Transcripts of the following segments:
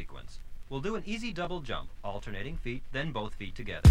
sequence. We'll do an easy double jump, alternating feet, then both feet together.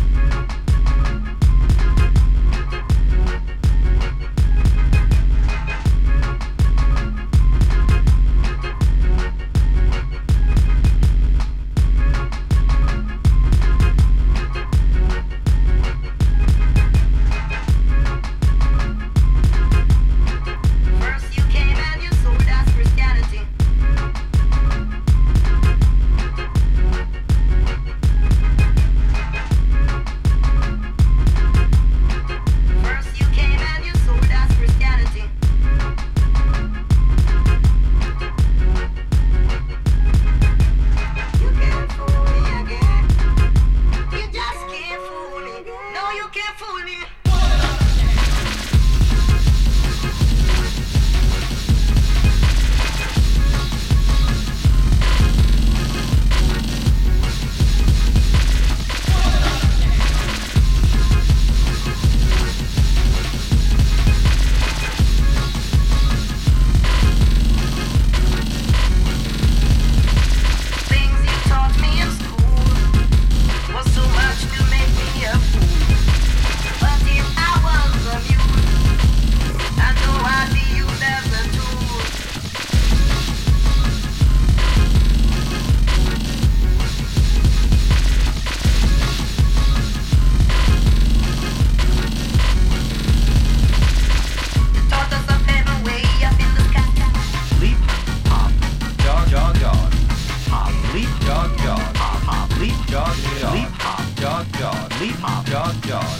God.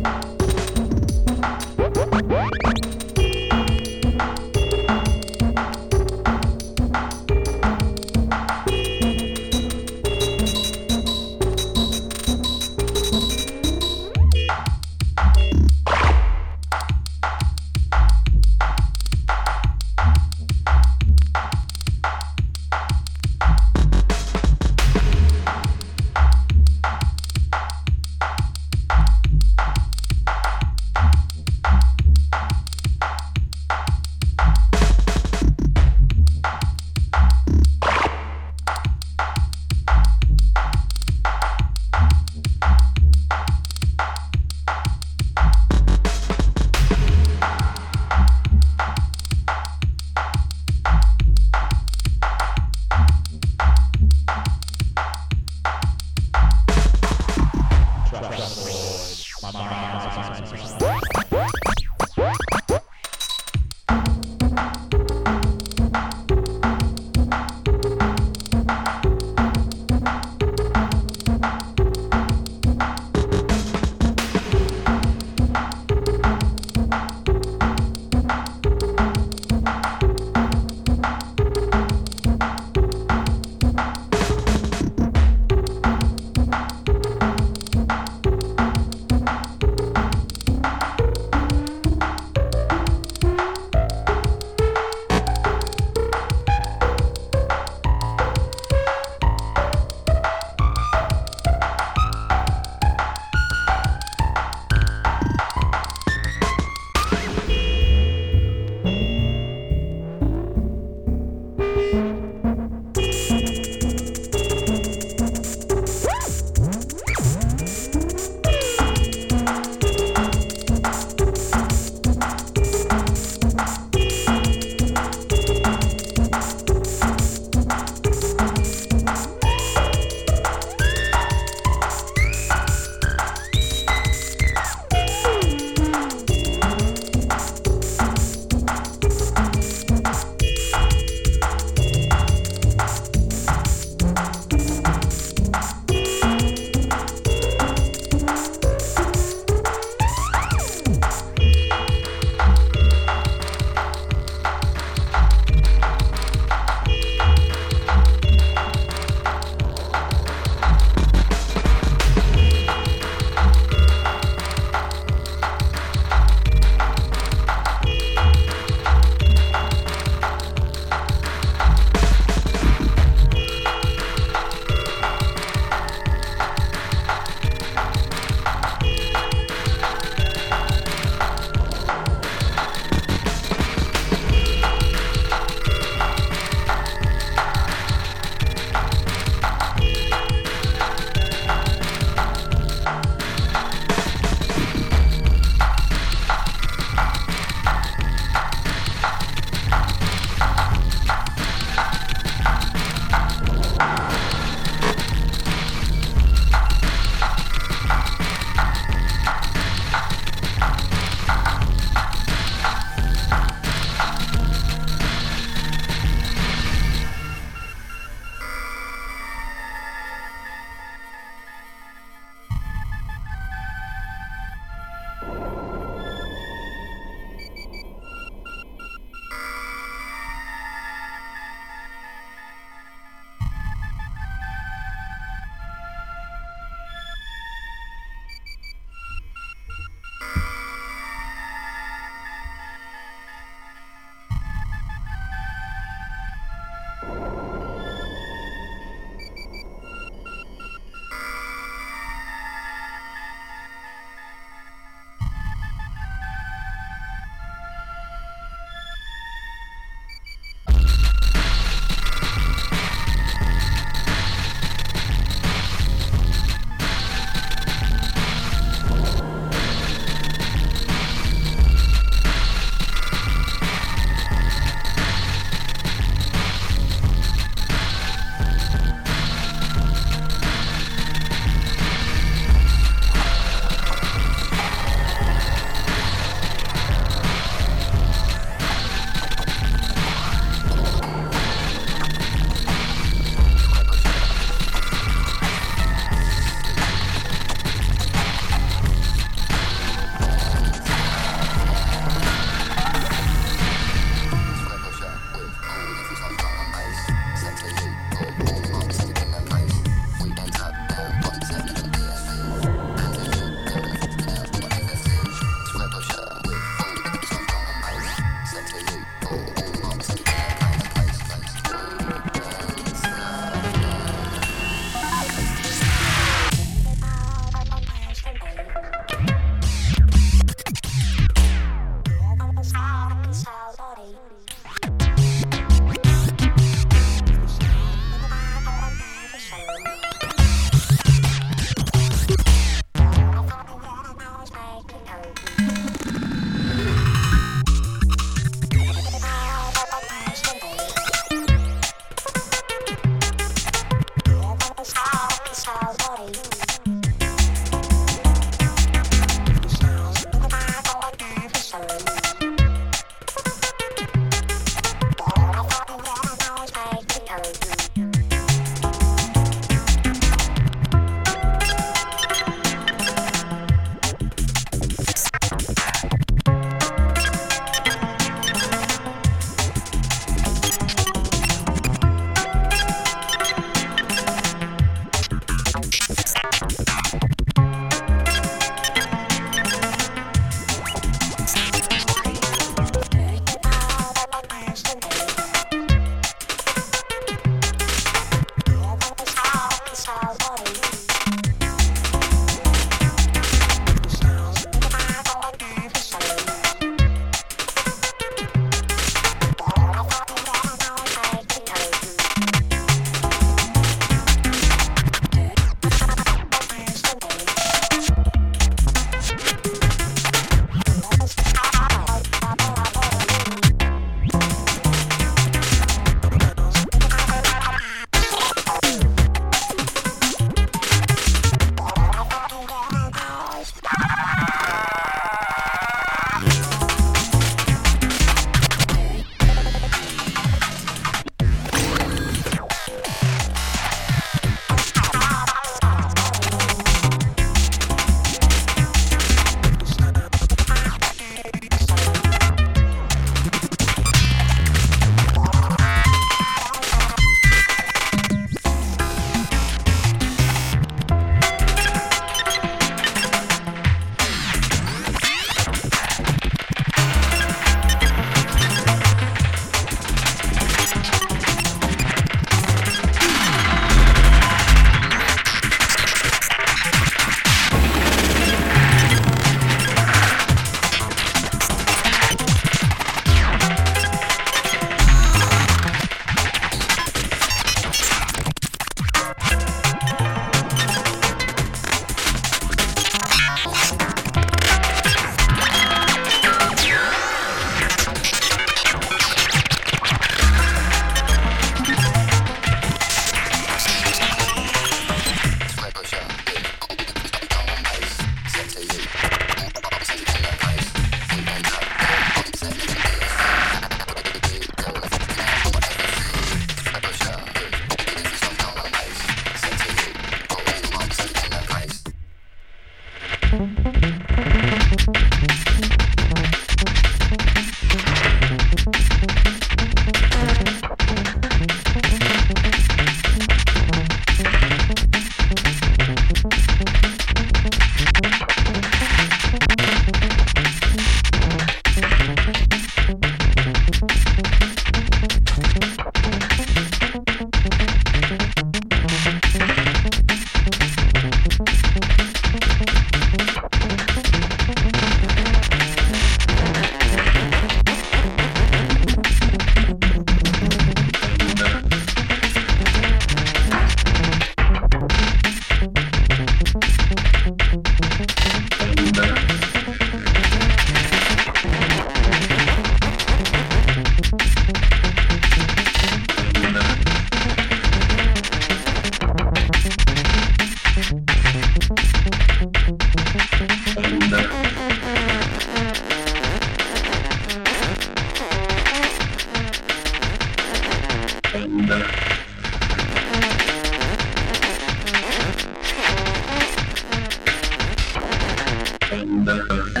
Thank you.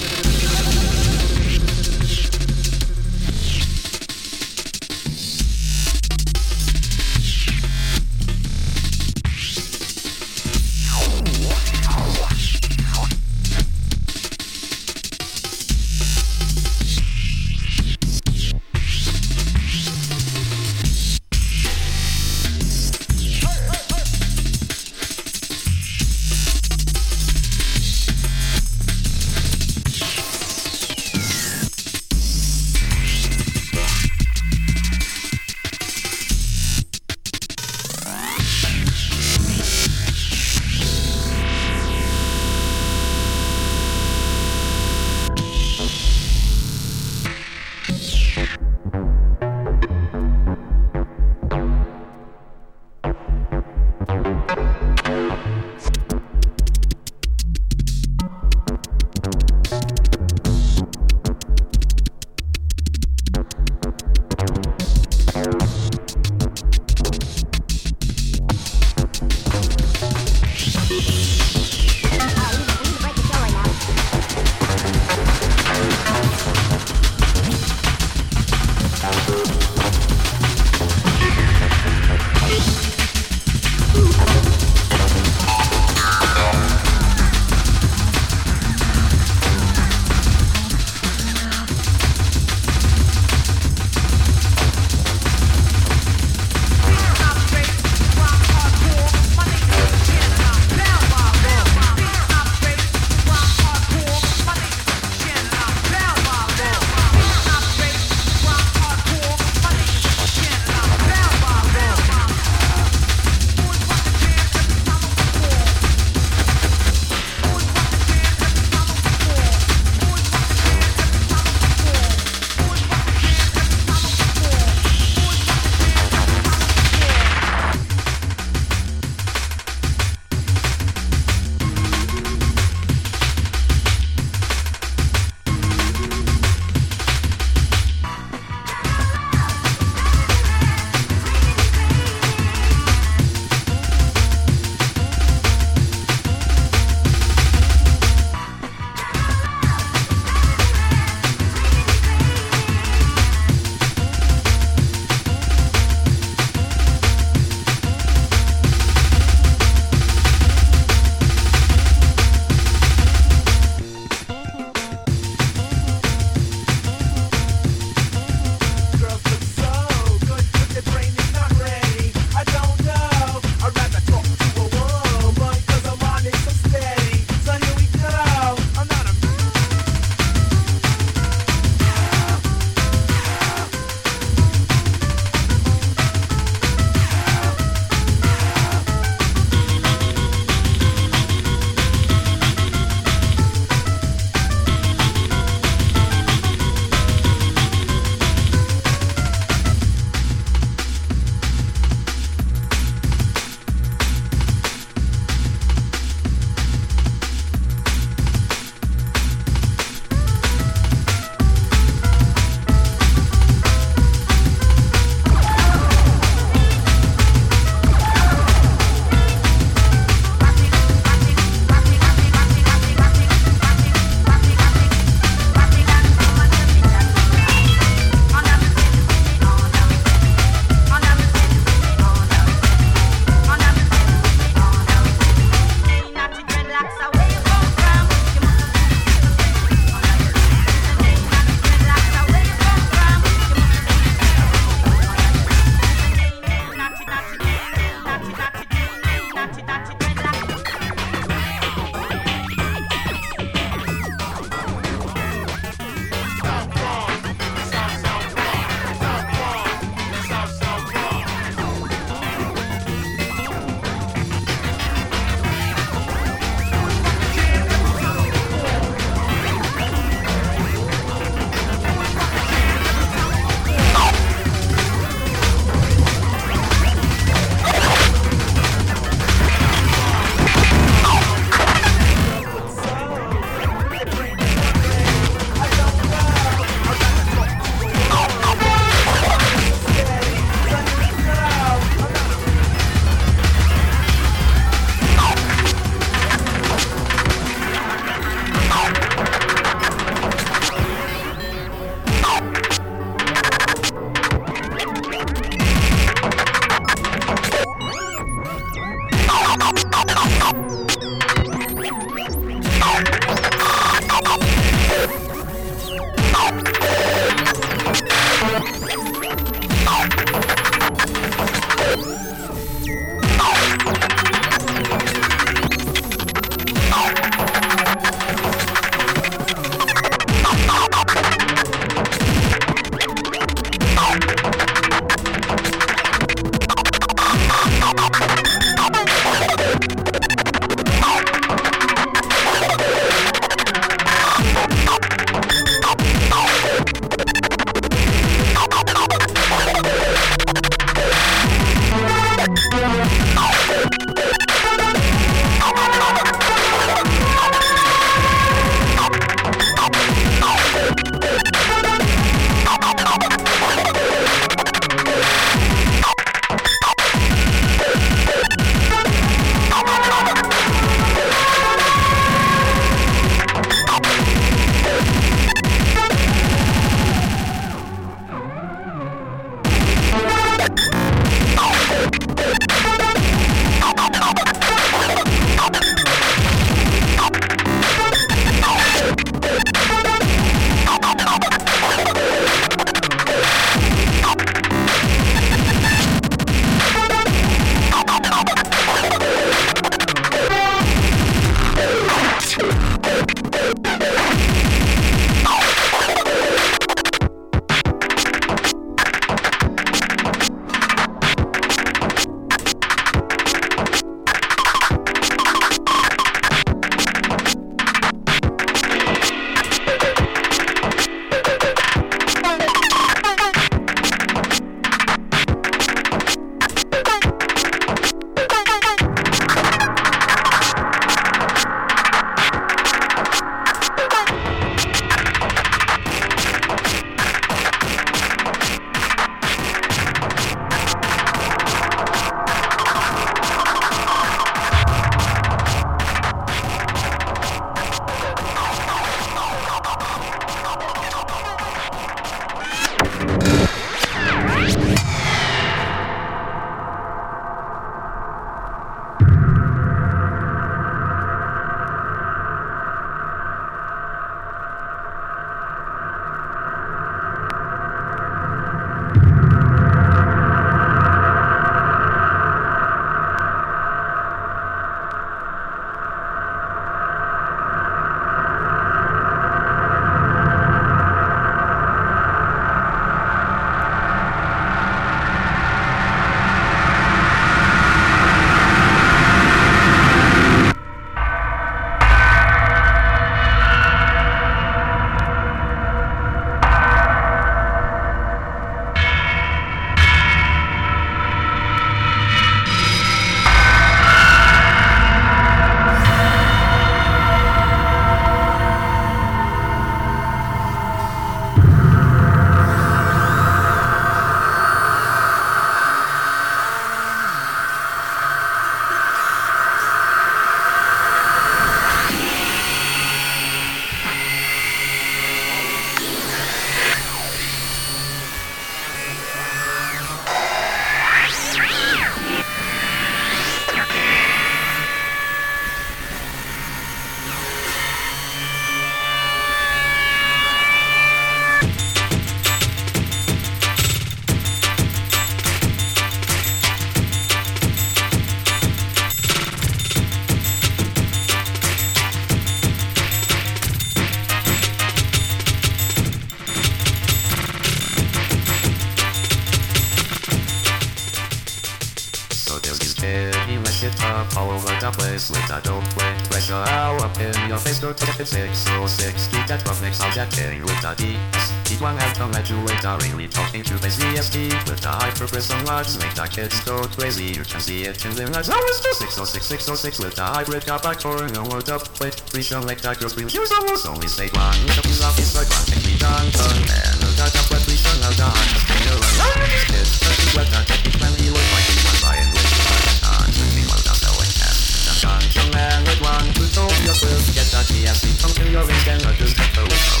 Has come at really talking to the VST. With the hyper prism lights, make the kids go crazy. You can see it in their eyes. Now it's just 606, 606 with the hybrid car back core no word up. Wait, please don't make that girl scream. Use almost only say one. Look up, he's off, he's like one. Take me down, turn, man. Look at that, but please don't know that. Just stay around. Now these kids, touch his left, that take his man, he look like he's one buying with the on. Took me low down, so it can. The gun, young man with one. Who's told your quill, get that TSC. Come to your ring, then I just get the whistle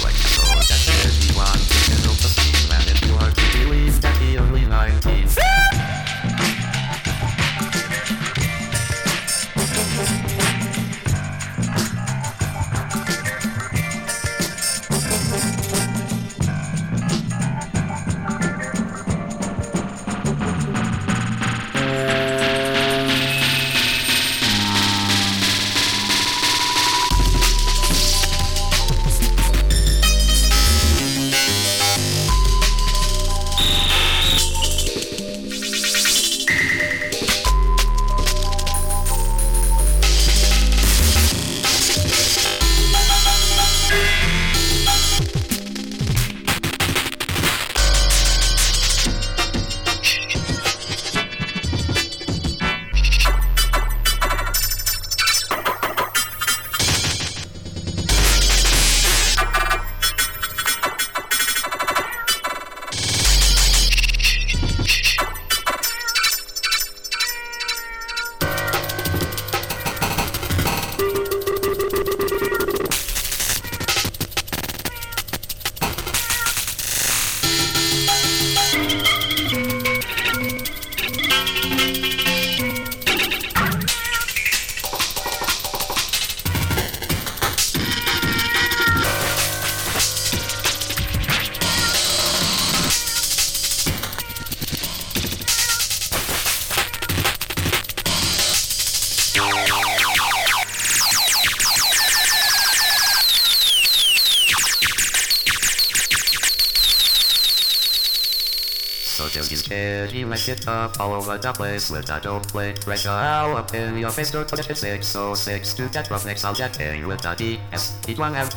up all over the place with a dope play. Pressure out up in your face, go to the 606 to that rough next, I'll get in with the DS. Each one have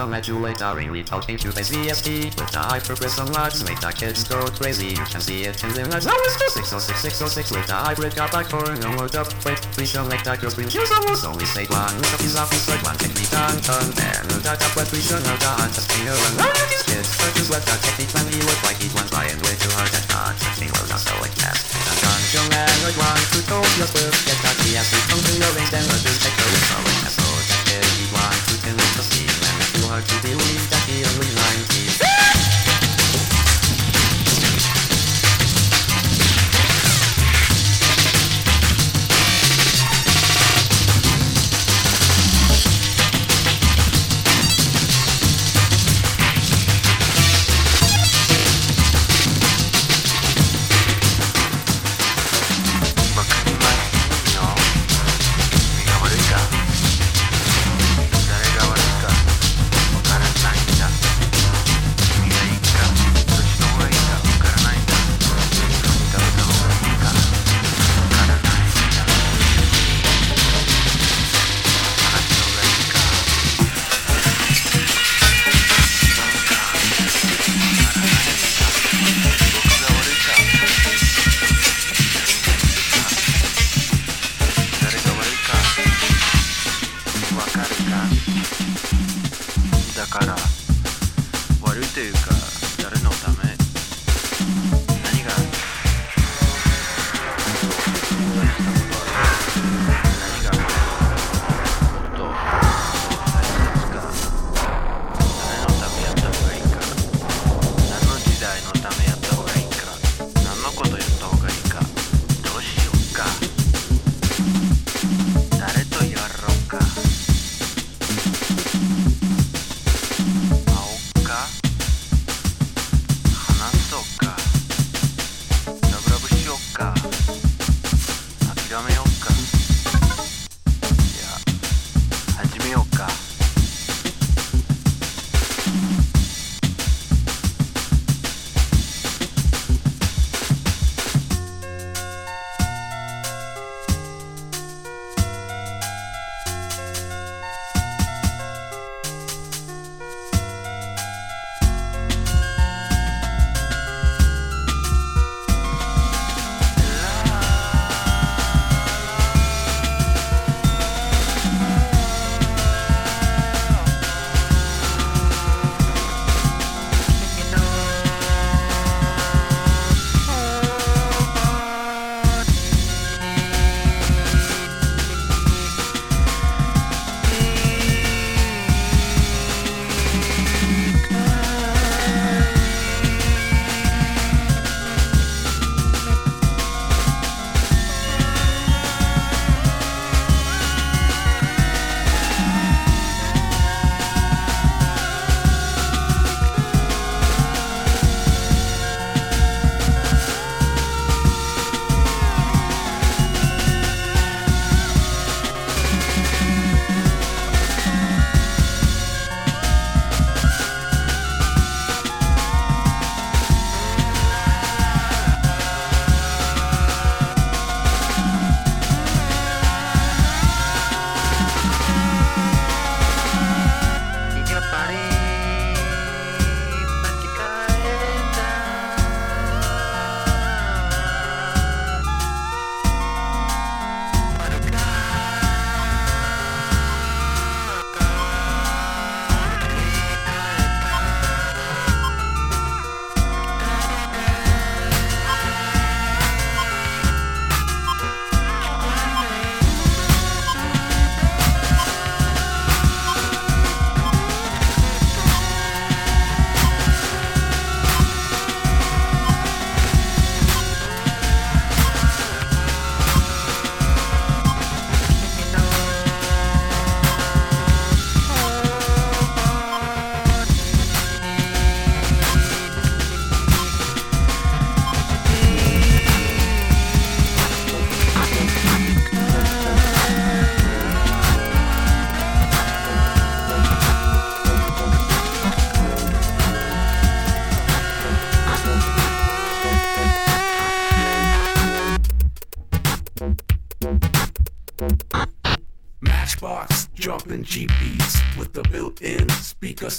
really talking to base VST. The hyper prism lights, make the kids go crazy. You can see it in their eyes. Now it's just 606, 606 with the hybrid car back for no word up. Wait, please don't make that girl scream. Use almost only say one. Look up his office like one, take me down, turn there. Look at that, but please don't know that. Just be around. Now look these kids, searches left that technique when he look like he's one trying way too hard at not. Sing well, not so like that. I'm done, young man, like one who told your clip. Get that we come to your range, then let's just take the risk. So like that, so that kid, he one who can look the scene. And it's too hard to believe that he only 19.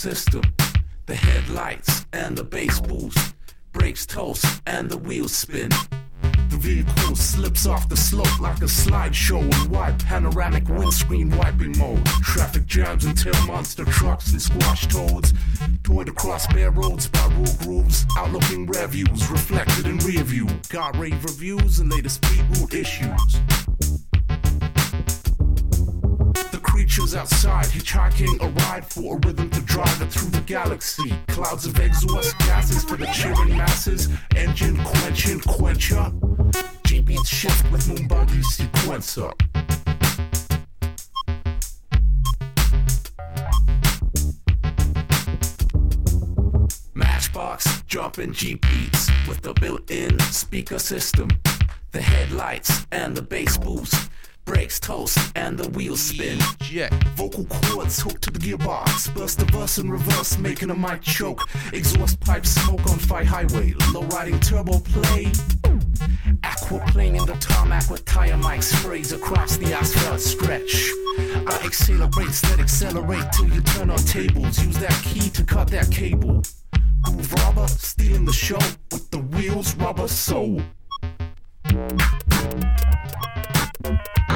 System. The headlights and the bass boost, brakes toast and the wheels spin. The vehicle slips off the slope like a slideshow in wide panoramic windscreen wiping mode. Traffic jams and tail monster trucks and squash toads. Toyed across bare roads by rule grooves. Outlooking reviews reflected in rear view. Got rave reviews and latest route issues. Creatures outside hitchhiking a ride for a rhythm to drive it through the galaxy. Clouds of exhaust gases for the cheering masses. Engine quenching quencher. G beats shift with Moonbuggy sequencer. Matchbox jumping G beats with the built-in speaker system. The headlights and the bass boost. Brakes toast and the wheels spin. Yeah. Vocal cords hooked to the gearbox. Burst the bus in reverse, making a mic choke. Exhaust pipe smoke on fight highway. Low riding turbo play. Aquaplane in the tarmac with tire mic sprays across the asphalt stretch. I accelerate, let accelerate till you turn on tables. Use that key to cut that cable. Groove robber, stealing the show with the wheels rubber soul.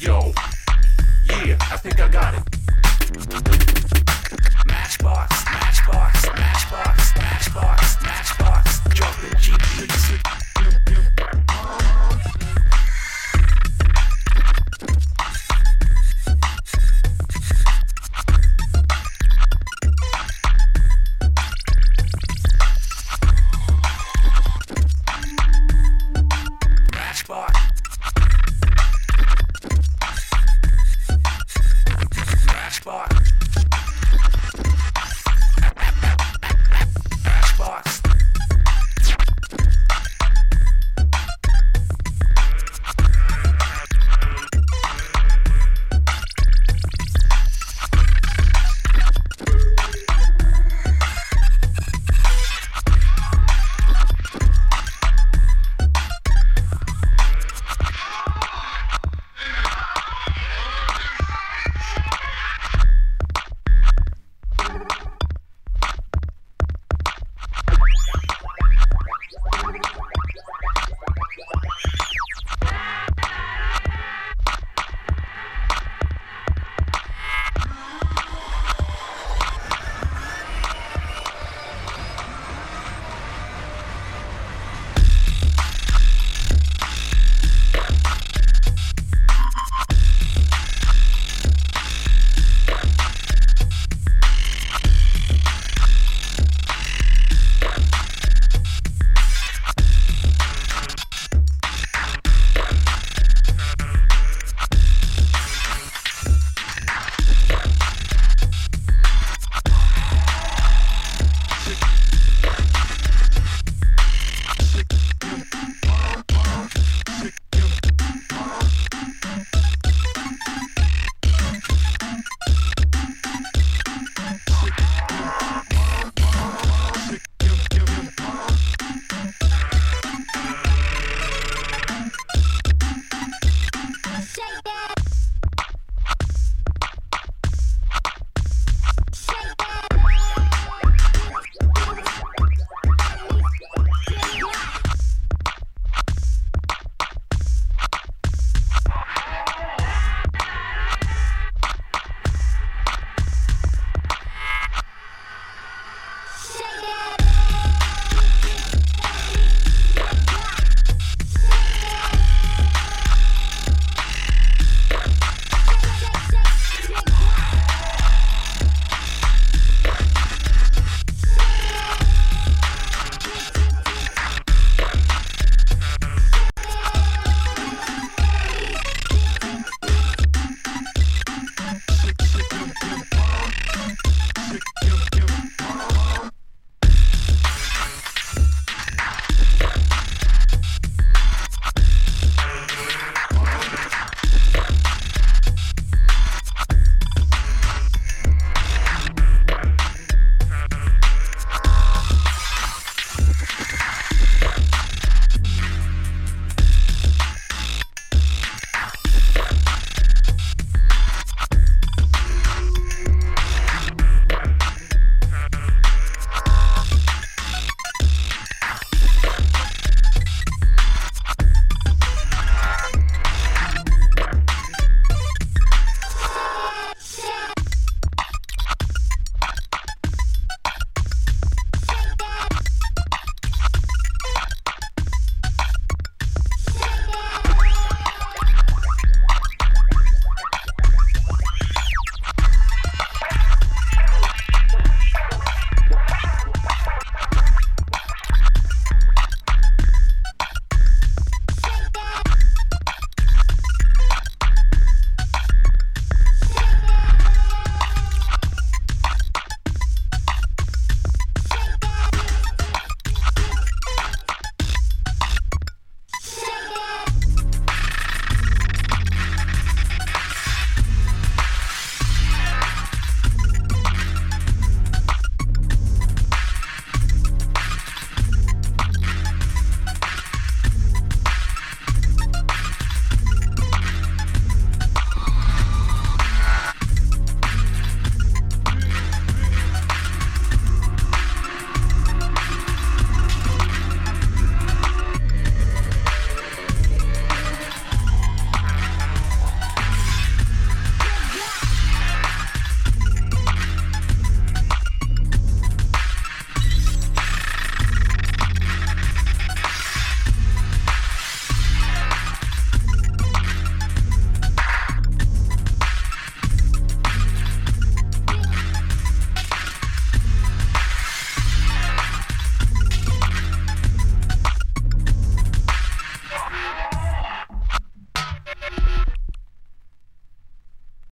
Yo, yeah, I think I got it. Matchbox, matchbox, matchbox, matchbox, matchbox. Drop the G.